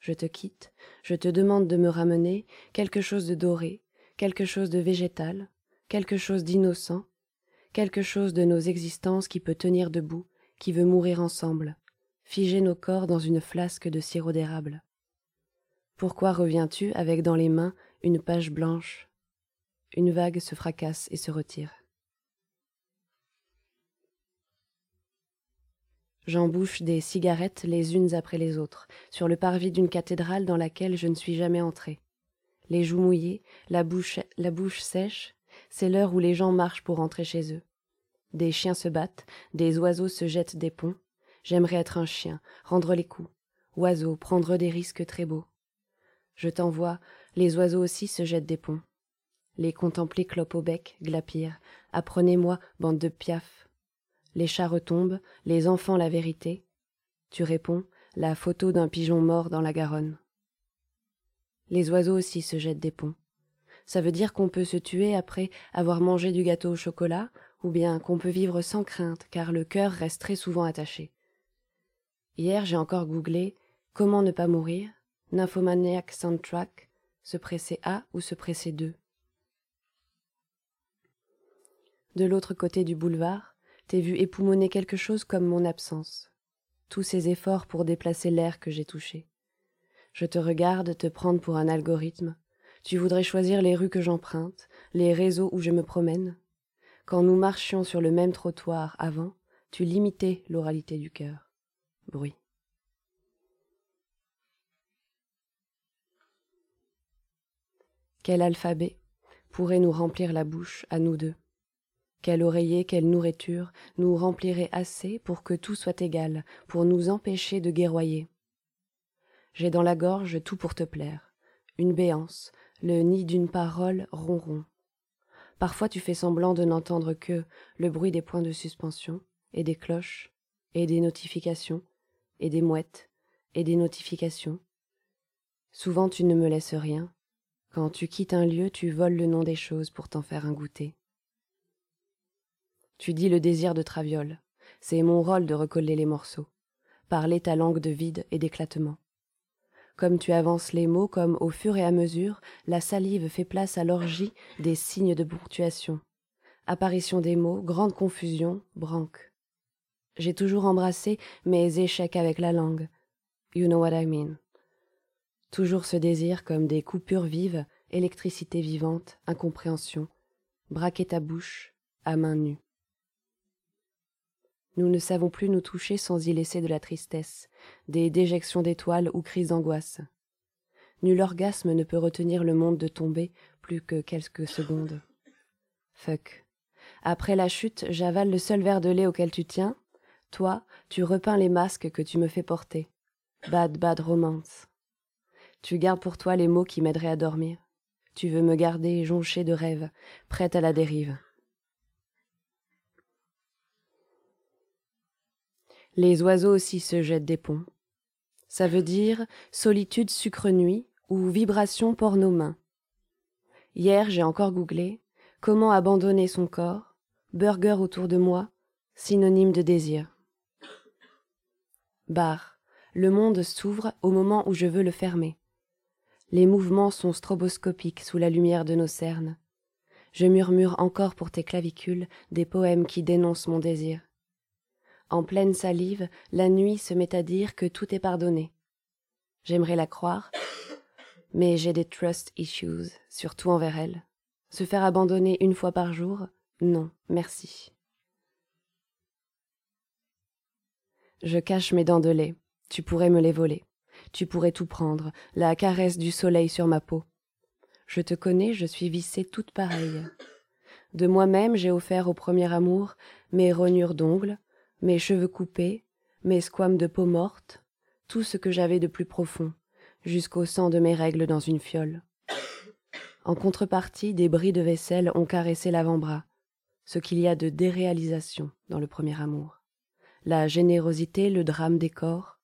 S1: Je te quitte, je te demande de me ramener quelque chose de doré, quelque chose de végétal, quelque chose d'innocent, quelque chose de nos existences qui peut tenir debout, qui veut mourir ensemble, figer nos corps dans une flasque de sirop d'érable. Pourquoi reviens-tu avec dans les mains une page blanche? Une vague se fracasse et se retire. J'embouche des cigarettes les unes après les autres, sur le parvis d'une cathédrale dans laquelle je ne suis jamais entré. Les joues mouillées, la bouche, la bouche sèche, c'est l'heure où les gens marchent pour rentrer chez eux. Des chiens se battent, des oiseaux se jettent des ponts. J'aimerais être un chien, rendre les coups. Oiseau, prendre des risques très beaux. Je t'envoie, les oiseaux aussi se jettent des ponts. Les contempler clope au bec, glapir. Apprenez-moi, bande de piaf. Les chats retombent, les enfants la vérité. Tu réponds, la photo d'un pigeon mort dans la Garonne. Les oiseaux aussi se jettent des ponts. Ça veut dire qu'on peut se tuer après avoir mangé du gâteau au chocolat, ou bien qu'on peut vivre sans crainte, car le cœur reste très souvent attaché. Hier, j'ai encore googlé Comment ne pas mourir? Nymphomaniac soundtrack, se presser à ou se presser de. De l'autre côté du boulevard, t'ai vu époumoner quelque chose comme mon absence. Tous ces efforts pour déplacer l'air que j'ai touché. Je te regarde te prendre pour un algorithme. Tu voudrais choisir les rues que j'emprunte, les réseaux où je me promène, quand nous marchions sur le même trottoir avant, tu limitais l'oralité du cœur. Bruit. Quel alphabet pourrait nous remplir la bouche à nous deux? Quel oreiller, quelle nourriture nous remplirait assez pour que tout soit égal, pour nous empêcher de guerroyer J'ai dans la gorge tout pour te plaire, une béance, le nid d'une parole ronron, Parfois tu fais semblant de n'entendre que le bruit des points de suspension, et des cloches, et des notifications, et des mouettes, et des notifications. Souvent tu ne me laisses rien. Quand tu quittes un lieu, tu voles le nom des choses pour t'en faire un goûter. Tu dis le désir de traviole. C'est mon rôle de recoller les morceaux. Parler ta langue de vide et d'éclatement. Comme tu avances les mots, comme au fur et à mesure, la salive fait place à l'orgie des signes de ponctuation. Apparition des mots, grande confusion, branque. J'ai toujours embrassé mes échecs avec la langue. You know what I mean. Toujours ce désir comme des coupures vives, électricité vivante, incompréhension. Braquer ta bouche, à main nue. Nous ne savons plus nous toucher sans y laisser de la tristesse, des déjections d'étoiles ou crises d'angoisse. Nul orgasme ne peut retenir le monde de tomber plus que quelques secondes. Fuck. Après la chute, j'avale le seul verre de lait auquel tu tiens. Toi, tu repeins les masques que tu me fais porter. Bad, bad romance. Tu gardes pour toi les mots qui m'aideraient à dormir. Tu veux me garder jonché de rêves, prête à la dérive. Les oiseaux aussi se jettent des ponts. Ça veut dire solitude sucre nuit ou vibration porno main. Hier, j'ai encore googlé comment abandonner son corps, burger autour de moi, synonyme de désir. Bar, le monde s'ouvre au moment où je veux le fermer. Les mouvements sont stroboscopiques sous la lumière de nos cernes. Je murmure encore pour tes clavicules des poèmes qui dénoncent mon désir. En pleine salive, la nuit se met à dire que tout est pardonné. J'aimerais la croire, mais j'ai des trust issues, surtout envers elle. Se faire abandonner une fois par jour, non, merci. Je cache mes dents de lait, tu pourrais me les voler. Tu pourrais tout prendre, la caresse du soleil sur ma peau. Je te connais, je suis vissée toute pareille. De moi-même, j'ai offert au premier amour mes rognures d'ongles, mes cheveux coupés, mes squames de peau morte, tout ce que j'avais de plus profond, jusqu'au sang de mes règles dans une fiole. En contrepartie, des bris de vaisselle ont caressé l'avant-bras, ce qu'il y a de déréalisation dans le premier amour. La générosité, le drame des corps,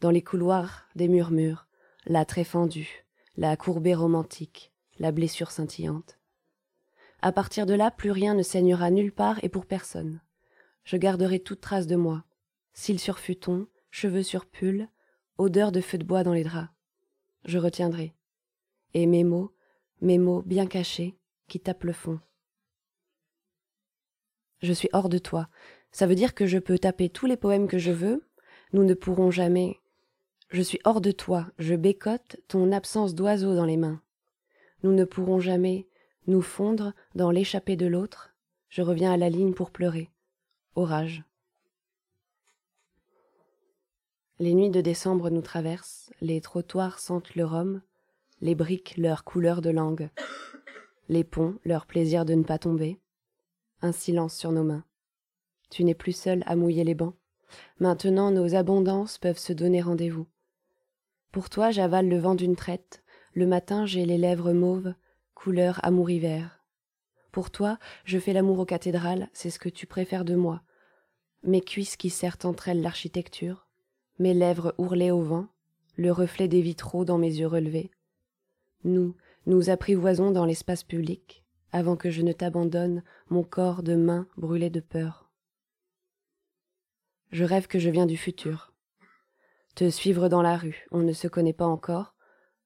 S1: dans les couloirs, des murmures, la très fendue, la courbée romantique, la blessure scintillante. À partir de là, plus rien ne saignera nulle part et pour personne. Je garderai toute trace de moi. Cils sur futon, cheveux sur pull, odeur de feu de bois dans les draps. Je retiendrai. Et mes mots, mes mots bien cachés, qui tapent le fond. Je suis hors de toi. Ça veut dire que je peux taper tous les poèmes que je veux. Nous ne pourrons jamais, je suis hors de toi, je bécote ton absence d'oiseau dans les mains. Nous ne pourrons jamais nous fondre dans l'échappée de l'autre. Je reviens à la ligne pour pleurer. Orage. Les nuits de décembre nous traversent, les trottoirs sentent le rhum, les briques leur couleur de langue, les ponts leur plaisir de ne pas tomber. Un silence sur nos mains. Tu n'es plus seul à mouiller les bancs. Maintenant nos abondances peuvent se donner rendez-vous. Pour toi, j'avale le vent d'une traite. Le matin, j'ai les lèvres mauves, couleur amour hiver. Pour toi, je fais l'amour aux cathédrales, c'est ce que tu préfères de moi. Mes cuisses qui serrent entre elles l'architecture, mes lèvres ourlées au vent, le reflet des vitraux dans mes yeux relevés. Nous, nous apprivoisons dans l'espace public, avant que je ne t'abandonne, mon corps de main brûlé de peur. Je rêve que je viens du futur, te suivre dans la rue, on ne se connaît pas encore,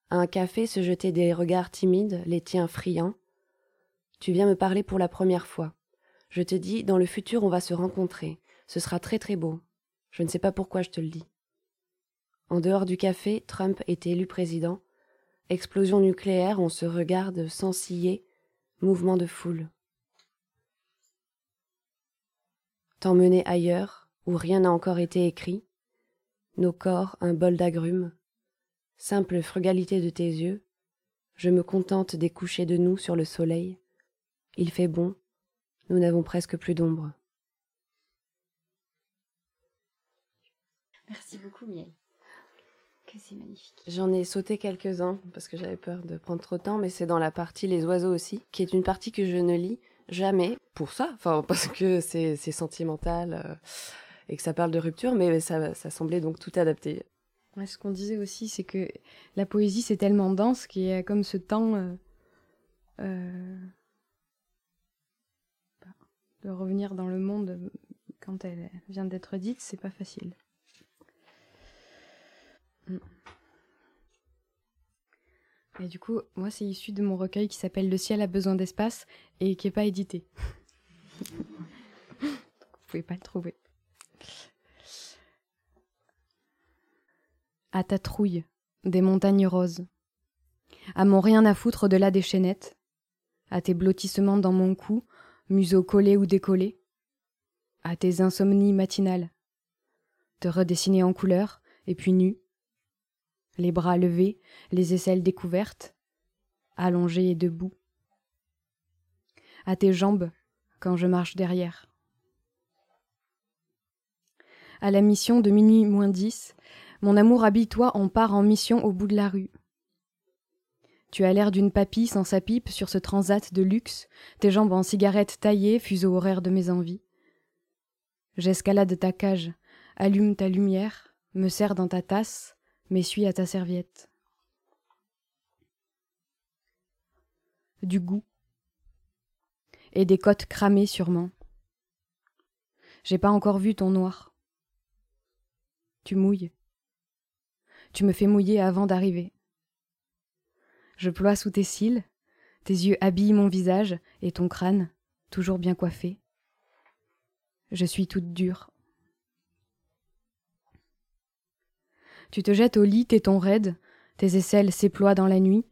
S1: à un café se jeter des regards timides, les tiens friands. Tu viens me parler pour la première fois. Je te dis, dans le futur on va se rencontrer, ce sera très très beau. Je ne sais pas pourquoi je te le dis. En dehors du café, Trump est élu président. Explosion nucléaire, on se regarde sans scier, mouvement de foule. T'emmener ailleurs, où rien n'a encore été écrit, nos corps un bol d'agrumes. Simple frugalité de tes yeux, je me contente des couchers de nous sur le soleil. Il fait bon, nous n'avons presque plus d'ombre.
S3: Merci beaucoup, Miel. Que c'est magnifique.
S1: J'en ai sauté quelques-uns parce que j'avais peur de prendre trop de temps, mais c'est dans la partie Les oiseaux aussi, qui est une partie que je ne lis jamais pour ça, enfin parce que c'est sentimental. Euh, et que ça parle de rupture, mais ça, ça semblait donc tout adapté.
S2: ce qu'on disait aussi, c'est que la poésie, c'est tellement dense qu'il y a comme ce temps euh, euh, de revenir dans le monde quand elle vient d'être dite, c'est pas facile. Mm. Et du coup, moi, c'est issu de mon recueil qui s'appelle Le ciel a besoin d'espace et qui n'est pas édité. Vous pouvez pas le trouver. À ta trouille, des montagnes roses. À mon rien à foutre de là des chaînettes. À tes blottissements dans mon cou, museau collé ou décollé. À tes insomnies matinales. Te redessiner en couleur, et puis nu. Les bras levés, les aisselles découvertes, allongées et debout. À tes jambes, quand je marche derrière à la mission de minuit moins dix. Mon amour habille-toi, on part en mission au bout de la rue. Tu as l'air d'une papille sans sa pipe sur ce transat de luxe, tes jambes en cigarette taillées, fuseau horaire de mes envies. J'escalade ta cage, allume ta lumière, me sers dans ta tasse, m'essuie à ta serviette. Du goût. Et des côtes cramées sûrement. J'ai pas encore vu ton noir. Tu mouilles. Tu me fais mouiller avant d'arriver. Je ploie sous tes cils, tes yeux habillent mon visage et ton crâne, toujours bien coiffé. Je suis toute dure. Tu te jettes au lit, tes tons raides, tes aisselles s'éploient dans la nuit,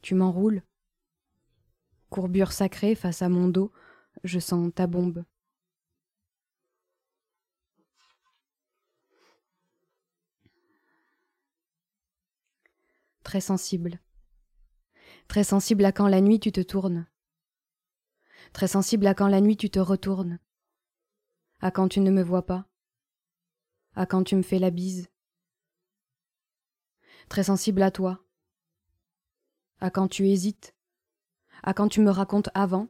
S2: tu m'enroules. Courbure sacrée face à mon dos, je sens ta bombe. Très sensible. Très sensible à quand la nuit tu te tournes. Très sensible à quand la nuit tu te retournes. À quand tu ne me vois pas. À quand tu me fais la bise. Très sensible à toi. À quand tu hésites. À quand tu me racontes avant.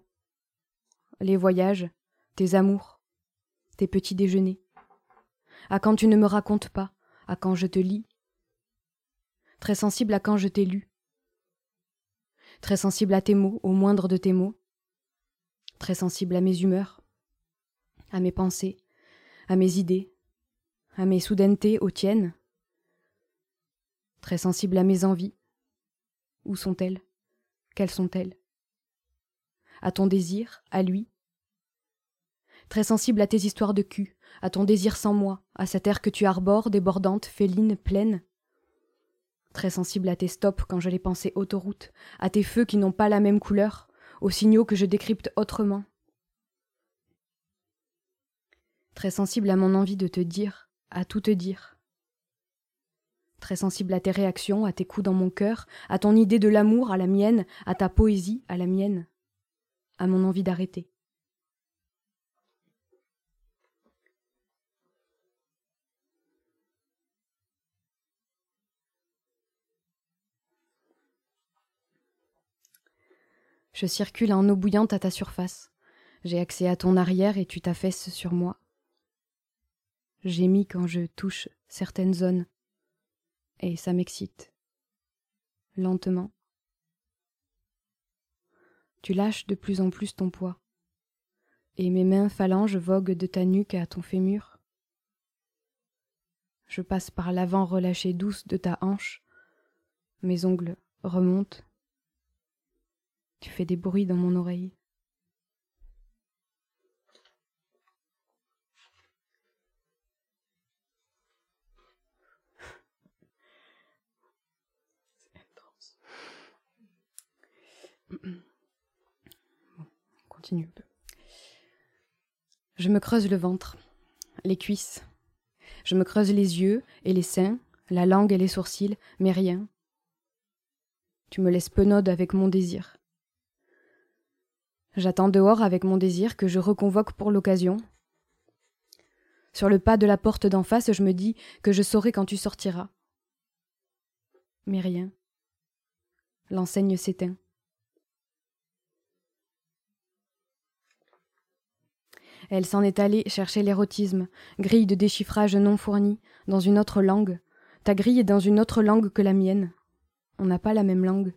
S2: Les voyages, tes amours, tes petits déjeuners. À quand tu ne me racontes pas. À quand je te lis. Très sensible à quand je t'ai lu très sensible à tes mots, au moindre de tes mots, très sensible à mes humeurs, à mes pensées, à mes idées, à mes soudainetés, aux tiennes, très sensible à mes envies. Où sont-elles? Quelles sont-elles? À ton désir, à lui? Très sensible à tes histoires de cul, à ton désir sans moi, à cette air que tu arbores, débordante, féline, pleine, très sensible à tes stops quand je les pensais autoroute, à tes feux qui n'ont pas la même couleur, aux signaux que je décrypte autrement. Très sensible à mon envie de te dire, à tout te dire. Très sensible à tes réactions, à tes coups dans mon cœur, à ton idée de l'amour, à la mienne, à ta poésie, à la mienne, à mon envie d'arrêter. Je circule en eau bouillante à ta surface. J'ai accès à ton arrière et tu t'affaisses sur moi. J'émis quand je touche certaines zones. Et ça m'excite. Lentement. Tu lâches de plus en plus ton poids. Et mes mains phalanges voguent de ta nuque à ton fémur. Je passe par l'avant relâché douce de ta hanche. Mes ongles remontent tu fais des bruits dans mon oreille. Continue. Je me creuse le ventre, les cuisses. Je me creuse les yeux et les seins, la langue et les sourcils, mais rien. Tu me laisses penaude avec mon désir. J'attends dehors avec mon désir que je reconvoque pour l'occasion. Sur le pas de la porte d'en face, je me dis que je saurai quand tu sortiras. Mais rien. L'enseigne s'éteint. Elle s'en est allée chercher l'érotisme, grille de déchiffrage non fournie, dans une autre langue. Ta grille est dans une autre langue que la mienne. On n'a pas la même langue.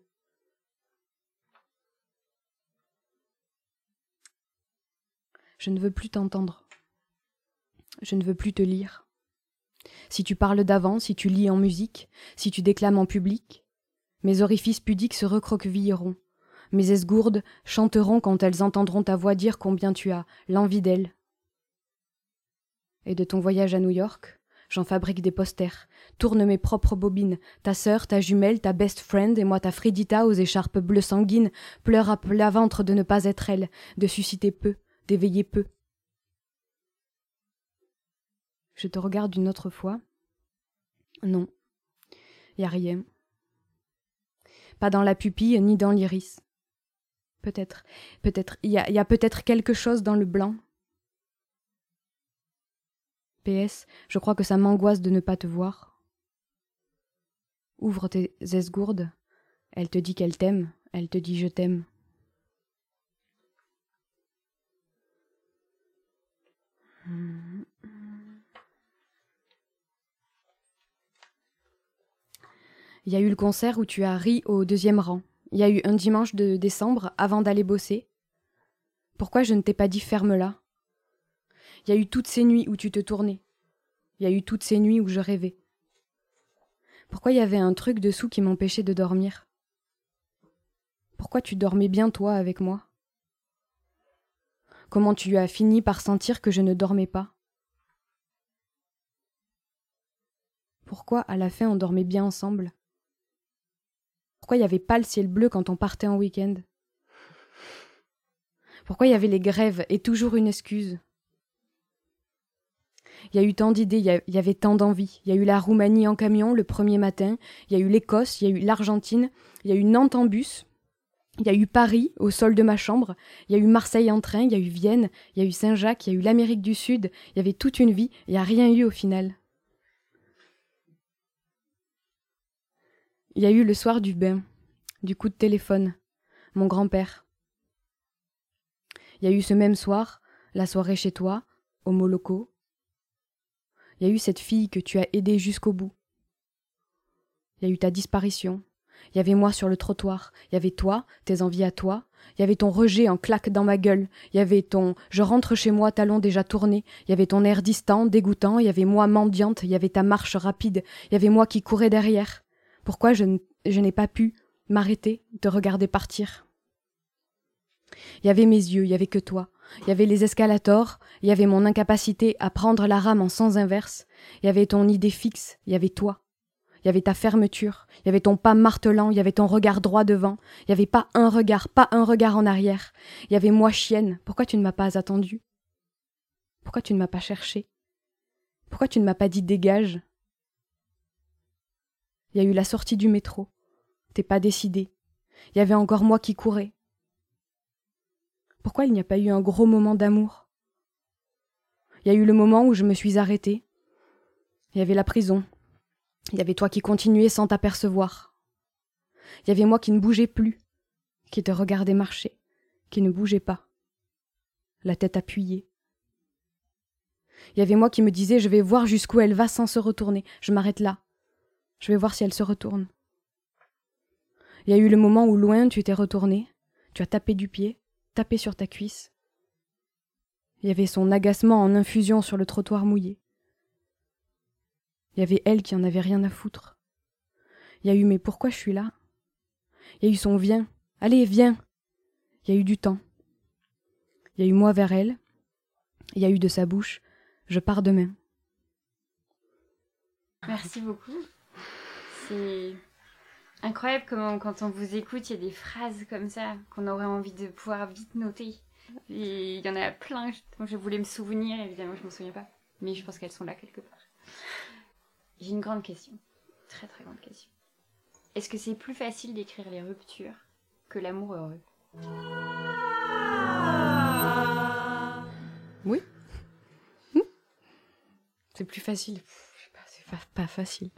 S2: Je ne veux plus t'entendre. Je ne veux plus te lire. Si tu parles d'avant, si tu lis en musique, si tu déclames en public, mes orifices pudiques se recroquevilleront. Mes esgourdes chanteront quand elles entendront ta voix dire combien tu as l'envie d'elles. Et de ton voyage à New York, j'en fabrique des posters, tourne mes propres bobines, ta sœur, ta jumelle, ta best friend et moi ta Fridita aux écharpes bleues sanguines pleure à plat ventre de ne pas être elle, de susciter peu, d'éveiller peu. Je te regarde une autre fois. Non, y rien. Pas dans la pupille ni dans l'iris. Peut-être, peut-être, il y a, y a peut-être quelque chose dans le blanc. PS, je crois que ça m'angoisse de ne pas te voir. Ouvre tes esgourdes, Elle te dit qu'elle t'aime, elle te dit je t'aime. Il y a eu le concert où tu as ri au deuxième rang. Il y a eu un dimanche de décembre avant d'aller bosser. Pourquoi je ne t'ai pas dit ferme là? Il y a eu toutes ces nuits où tu te tournais. Il y a eu toutes ces nuits où je rêvais. Pourquoi il y avait un truc dessous qui m'empêchait de dormir? Pourquoi tu dormais bien toi avec moi? Comment tu as fini par sentir que je ne dormais pas? Pourquoi à la fin on dormait bien ensemble? Pourquoi il n'y avait pas le ciel bleu quand on partait en week-end Pourquoi il y avait les grèves et toujours une excuse Il y a eu tant d'idées, il y, avait tant d'envies. Il y a eu la Roumanie en camion le premier matin, il y a eu l'Écosse, il y a eu l'Argentine, il y a eu Nantes en bus, il y a eu Paris au sol de ma chambre, il y a eu Marseille en train, il y a eu Vienne, il y a eu Saint-Jacques, il y a eu l'Amérique du Sud, il y avait toute une vie, il n'y a rien eu au final. Il y a eu le soir du bain, du coup de téléphone, mon grand-père. Il y a eu ce même soir, la soirée chez toi, au Moloko. Il y a eu cette fille que tu as aidée jusqu'au bout. Il y a eu ta disparition. Il y avait moi sur le trottoir. Il y avait toi, tes envies à toi. Il y avait ton rejet en claque dans ma gueule. Il y avait ton je rentre chez moi, talon déjà tourné. Il y avait ton air distant, dégoûtant. Il y avait moi mendiante. Il y avait ta marche rapide. Il y avait moi qui courais derrière. Pourquoi je, n'ai pas pu m'arrêter de regarder partir Il y avait mes yeux, il y avait que toi. Il y avait les escalators, il y avait mon incapacité à prendre la rame en sens inverse, il y avait ton idée fixe, il y avait toi. Il y avait ta fermeture, il y avait ton pas martelant, il y avait ton regard droit devant, il n'y avait pas un regard, pas un regard en arrière. Il y avait moi chienne, pourquoi tu ne m'as pas attendu Pourquoi tu ne m'as pas cherché Pourquoi tu ne m'as pas dit dégage il y a eu la sortie du métro. T'es pas décidé. Il y avait encore moi qui courais. Pourquoi il n'y a pas eu un gros moment d'amour? Il y a eu le moment où je me suis arrêtée. Il y avait la prison. Il y avait toi qui continuais sans t'apercevoir. Il y avait moi qui ne bougeais plus, qui te regardais marcher, qui ne bougeait pas, la tête appuyée. Il y avait moi qui me disais je vais voir jusqu'où elle va sans se retourner, je m'arrête là, je vais voir si elle se retourne. Il y a eu le moment où loin tu t'es retourné, tu as tapé du pied, tapé sur ta cuisse. Il y avait son agacement en infusion sur le trottoir mouillé. Il y avait elle qui en avait rien à foutre. Il y a eu mais pourquoi je suis là? Il y a eu son viens, allez, viens. Il y a eu du temps. Il y a eu moi vers elle. Il y a eu de sa bouche, je pars demain.
S3: Merci beaucoup c'est incroyable comment, quand on vous écoute, il y a des phrases comme ça qu'on aurait envie de pouvoir vite noter. Et il y en a plein. Je voulais me souvenir, évidemment, je ne me souviens pas. Mais je pense qu'elles sont là quelque part. J'ai une grande question. Très, très grande question. Est-ce que c'est plus facile d'écrire les ruptures que l'amour heureux?
S2: Oui. C'est plus facile. C'est pas, pas facile.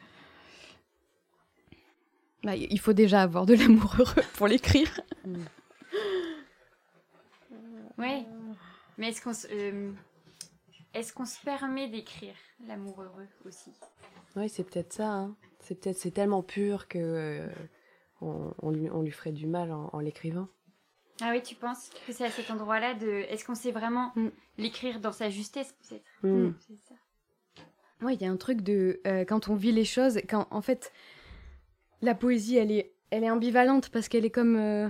S2: Bah, il faut déjà avoir de l'amour heureux pour l'écrire.
S3: Oui. Mais est-ce qu'on se, euh, est-ce qu'on se permet d'écrire l'amour heureux aussi?
S1: Oui, c'est peut-être ça. Hein. C'est peut-être c'est tellement pur que euh, on, lui, on, lui, ferait du mal en, l'écrivant.
S3: Ah oui, tu penses que c'est à cet endroit-là de. Est-ce qu'on sait vraiment mm. l'écrire dans sa justesse peut-être?
S2: Mm. mm. C'est ça. Oui, il y a un truc de euh, quand on vit les choses, quand en fait la poésie, elle est, elle est ambivalente parce qu'elle est comme. Euh,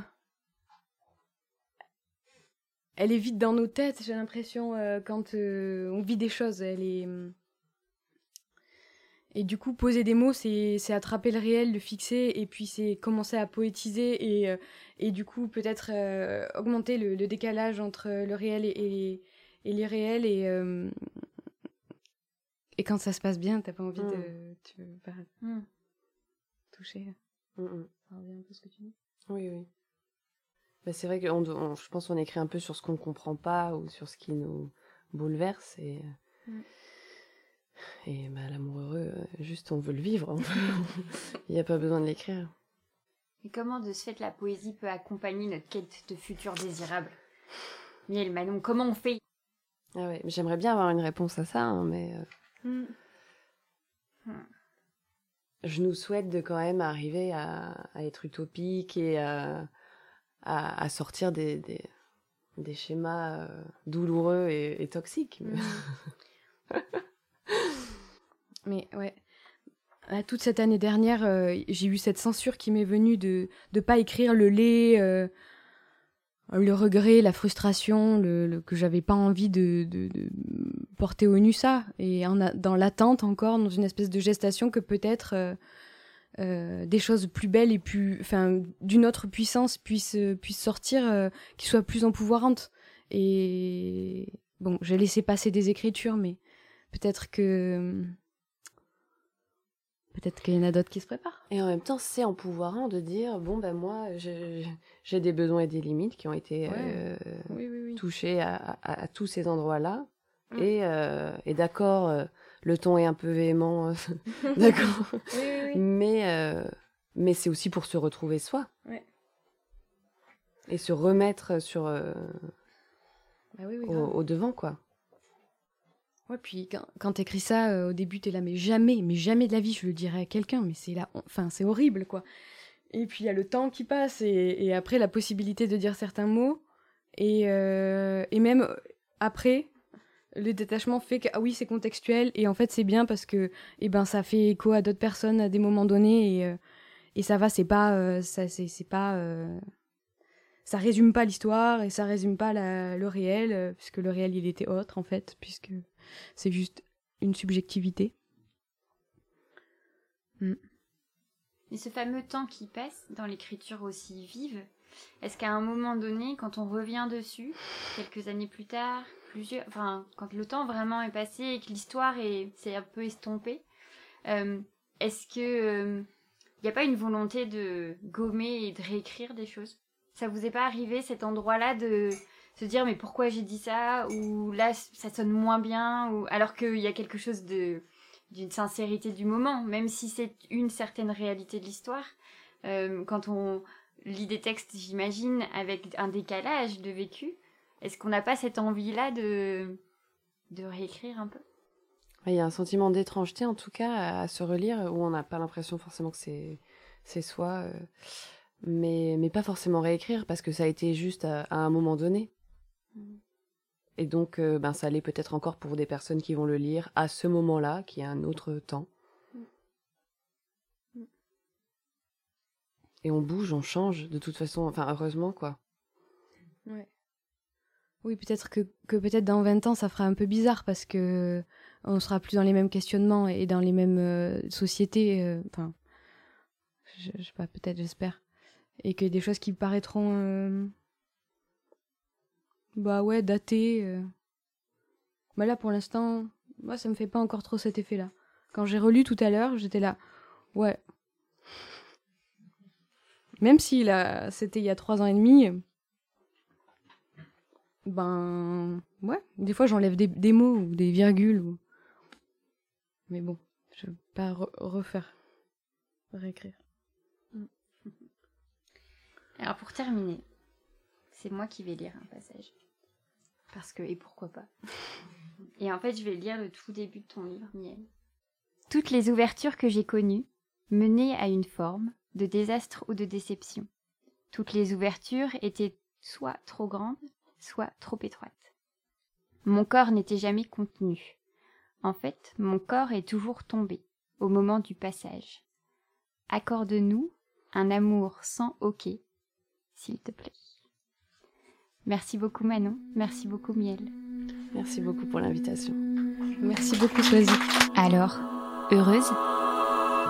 S2: elle est vite dans nos têtes, j'ai l'impression, euh, quand euh, on vit des choses. Elle est. Et du coup, poser des mots, c'est attraper le réel, le fixer, et puis c'est commencer à poétiser, et, et du coup, peut-être augmenter le, décalage entre le réel et, et, l'irréel. Et, et quand ça se passe bien, t'as pas envie de. Mm. Tu veux pas... Mm touché. Mm, mm. Ça revient un peu ce que tu dis.
S1: Oui, oui. Bah, c'est vrai que je pense qu'on écrit un peu sur ce qu'on ne comprend pas ou sur ce qui nous bouleverse et mm. et bah, l'amour heureux, euh, juste on veut le vivre. Il n'y a pas besoin de l'écrire.
S3: Et comment de ce fait la poésie peut accompagner notre quête de futur désirable Miel, Manon, comment on fait?
S1: Ah ouais, J'aimerais bien avoir une réponse à ça, hein, mais... Euh. Je nous souhaite de quand même arriver à, être utopique et à, à, sortir des, des, schémas euh, douloureux et, toxiques.
S2: Hmm. Mais... ouais, toute cette année dernière, euh, j'ai eu cette censure qui m'est venue de ne pas écrire le lait, euh, le regret, la frustration, le, que j'avais pas envie de, porter au nu ça. Et en dans l'attente encore, dans une espèce de gestation que peut-être euh, des choses plus belles et plus, enfin, d'une autre puissance puissent, puissent sortir, qui soient plus empouvoirantes. Et bon, j'ai laissé passer des écritures, mais peut-être que Peut-être qu'il y en a d'autres qui se préparent.
S1: Et en même temps, c'est empouvoirant de dire bon, ben moi, j'ai des besoins et des limites qui ont été euh, touchés à, tous ces endroits-là. Mm. Et, euh, et d'accord, euh, le ton est un peu véhément, d'accord. mais mais c'est aussi pour se retrouver soi. Et se remettre sur. Bah au devant, quoi.
S2: Ouais, puis quand, quand t'écris ça euh, au début, t'es là, mais jamais, mais jamais de la vie je le dirais à quelqu'un, mais c'est là, enfin, c'est horrible, quoi. Et puis il y a le temps qui passe, et, après la possibilité de dire certains mots, et, euh, et même euh, après, le détachement fait que, ah oui, c'est contextuel, et en fait, c'est bien parce que, eh ben, ça fait écho à d'autres personnes à des moments donnés, et, et ça va, c'est pas, ça, c'est pas ça résume pas l'histoire et ça résume pas le réel, puisque le réel il était autre en fait, puisque c'est juste une subjectivité.
S3: Mm. Et ce fameux temps qui passe dans l'écriture aussi vive, est-ce qu'à un moment donné, quand on revient dessus, quelques années plus tard, quand le temps vraiment est passé et que l'histoire s'est un peu estompée, euh, est-ce que il n'y a pas une volonté de gommer et de réécrire des choses? Ça vous est pas arrivé cet endroit-là de se dire mais pourquoi j'ai dit ça? Ou là ça sonne moins bien? Ou alors qu'il y a quelque chose de d'une sincérité du moment même si c'est une certaine réalité de l'histoire euh, quand on lit des textes j'imagine avec un décalage de vécu est-ce qu'on n'a pas cette envie là de de réécrire un peu?
S1: Il y a un sentiment d'étrangeté en tout cas à, se relire où on n'a pas l'impression forcément que c'est c'est soi euh, mais mais pas forcément réécrire parce que ça a été juste à un moment donné. Et donc, euh, ben, ça l'est peut-être encore pour des personnes qui vont le lire à ce moment-là, qui est un autre temps. Et on bouge, on change, de toute façon, enfin, heureusement, quoi.
S2: Oui, peut-être que, peut-être dans 20 ans, ça fera un peu bizarre parce que on sera plus dans les mêmes questionnements et dans les mêmes euh, sociétés. Euh, enfin, je, sais pas, peut-être, j'espère. Et que des choses qui paraîtront bah ouais, daté. Euh. Bah là, pour l'instant, moi, ça me fait pas encore trop cet effet-là. Quand j'ai relu tout à l'heure, j'étais là, ouais. Même si là, c'était il y a trois ans et demi, ben ouais, des fois j'enlève des, mots ou des virgules. Ou... Mais bon, je vais pas refaire, réécrire.
S3: Alors pour terminer, c'est moi qui vais lire un passage. Parce que, et pourquoi pas Et en fait, je vais lire le tout début de ton livre, Miel. Toutes les ouvertures que j'ai connues menaient à une forme de désastre ou de déception. Toutes les ouvertures étaient soit trop grandes, soit trop étroites. Mon corps n'était jamais contenu. En fait, mon corps est toujours tombé au moment du passage. Accorde-nous un amour sans hoquet, s'il te plaît. Merci beaucoup Manon, merci beaucoup Miel.
S1: Merci beaucoup pour l'invitation.
S2: Merci beaucoup Soisy.
S3: Alors, heureuse?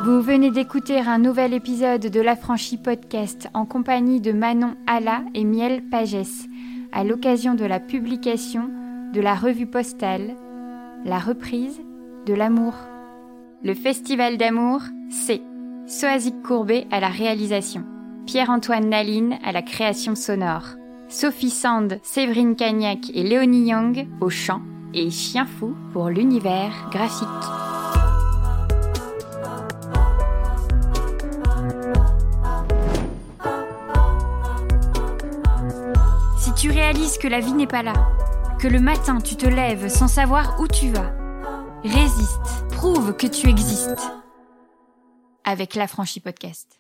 S3: Vous venez d'écouter un nouvel épisode de l'Affranchi Podcast en compagnie de Manon Alla et Miel Pagès, à l'occasion de la publication de la revue postale La reprise de l'amour. Le festival d'amour, c'est Soazic Courbet à la réalisation, Pierre-Antoine Naline à la création sonore. Sophie Sand, Séverine Cagnac et Léonie Young au chant et Chien Fou pour l'univers graphique. Tu réalises que la vie n'est pas là, que le matin tu te lèves sans savoir où tu vas, résiste, prouve que tu existes. Avec la franchise podcast.